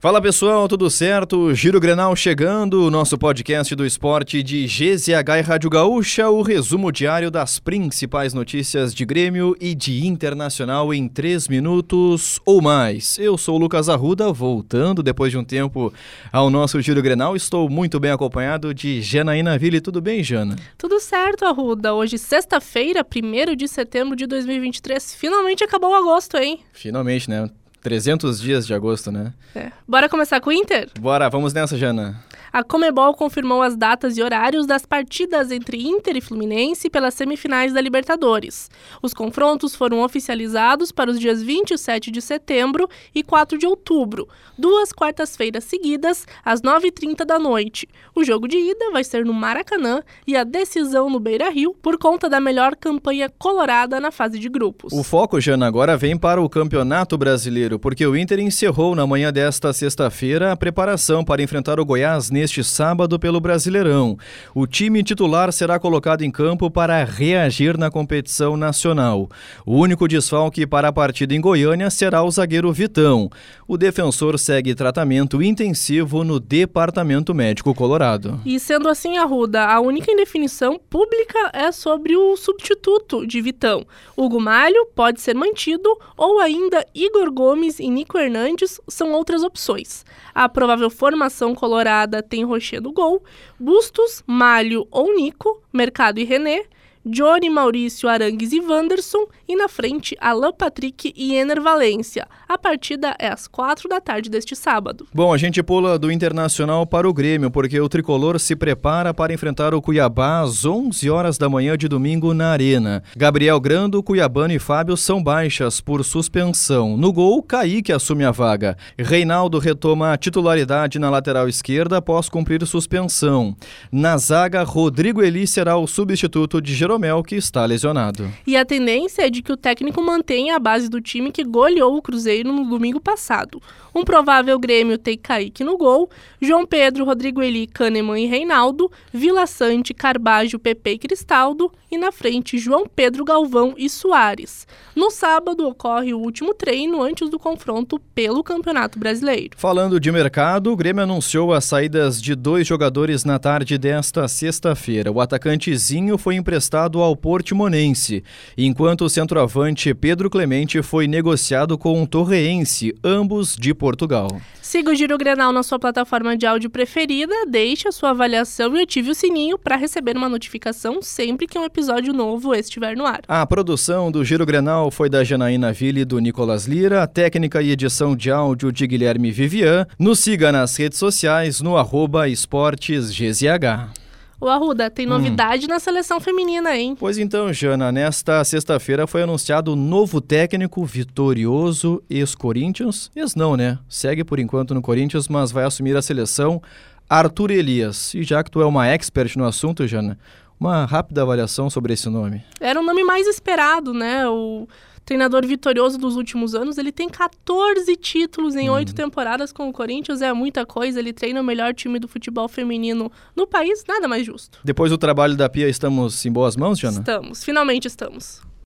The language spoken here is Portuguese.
Fala pessoal, tudo certo? Giro Grenal chegando, nosso podcast do esporte de GZH e Rádio Gaúcha, o resumo diário das principais notícias de Grêmio e de Internacional em três minutos ou mais. Eu sou o Lucas Arruda, voltando depois de um tempo ao nosso Giro Grenal. Estou muito bem acompanhado de Janaína Ville. Tudo bem, Jana? Tudo certo, Arruda. Hoje, sexta-feira, 1 de setembro de 2023. Finalmente acabou o agosto, hein? Finalmente, né? 300 dias de agosto, né? É. Bora começar com o Inter? Bora, vamos nessa, Jana a Comebol confirmou as datas e horários das partidas entre Inter e Fluminense pelas semifinais da Libertadores. Os confrontos foram oficializados para os dias 27 de setembro e 4 de outubro, duas quartas-feiras seguidas, às 9h30 da noite. O jogo de ida vai ser no Maracanã e a decisão no Beira-Rio por conta da melhor campanha colorada na fase de grupos. O foco, Jana, agora vem para o Campeonato Brasileiro, porque o Inter encerrou na manhã desta sexta-feira a preparação para enfrentar o Goiás neste sábado pelo Brasileirão. O time titular será colocado em campo para reagir na competição nacional. O único desfalque para a partida em Goiânia será o zagueiro Vitão. O defensor segue tratamento intensivo no Departamento Médico Colorado. E sendo assim, Arruda, a única indefinição pública é sobre o substituto de Vitão. Hugo Malho pode ser mantido ou ainda Igor Gomes e Nico Hernandes são outras opções. A provável formação colorada tem Rocher do gol, Bustos, Malho ou Nico, Mercado e René, Johnny, Maurício, Arangues e Wanderson. E na frente, Alan Patrick e Ener Valência. A partida é às quatro da tarde deste sábado. Bom, a gente pula do Internacional para o Grêmio, porque o tricolor se prepara para enfrentar o Cuiabá às 11 horas da manhã de domingo na Arena. Gabriel Grando, Cuiabano e Fábio são baixas por suspensão. No gol, Kaique assume a vaga. Reinaldo retoma a titularidade na lateral esquerda após cumprir suspensão. Na zaga, Rodrigo Eli será o substituto de Jeromel Jeromel, que está lesionado. E a tendência é de que o técnico mantenha a base do time que goleou o Cruzeiro no domingo passado. Um provável Grêmio tem Kaique no gol, João Pedro, Rodrigo Eli, Kahneman e Reinaldo, Vila Sante, Carbajo, Pepe e Cristaldo, e na frente João Pedro Galvão e Soares. No sábado ocorre o último treino antes do confronto pelo Campeonato Brasileiro. Falando de mercado, o Grêmio anunciou as saídas de dois jogadores na tarde desta sexta-feira. O atacantezinho foi emprestado ao Portimonense, enquanto o centroavante Pedro Clemente foi negociado com o Torreense, ambos de Portugal. Siga o Giro Grenal na sua plataforma de áudio preferida, deixe a sua avaliação e ative o sininho para receber uma notificação sempre que um episódio novo estiver no ar. A produção do Giro Grenal foi da Janaína Ville e do Nicolas Lira, a técnica e edição de áudio de Guilherme Vivian. Nos siga nas redes sociais no arroba esportesgzh. O Arruda, tem hum. novidade hum. na seleção feminina, hein? Pois então, Jana, nesta sexta-feira foi anunciado o novo técnico vitorioso ex-Corinthians. Ex não, né? Segue por enquanto no Corinthians, mas vai assumir a seleção Arthur Elias. E já que tu é uma expert no assunto, Jana, uma rápida avaliação sobre esse nome. Era o nome mais esperado, né? O treinador vitorioso dos últimos anos. Ele tem 14 títulos em oito uhum. temporadas com o Corinthians, é muita coisa. Ele treina o melhor time do futebol feminino no país, nada mais justo. Depois do trabalho da Pia, estamos em boas mãos, Jana? Estamos, finalmente estamos.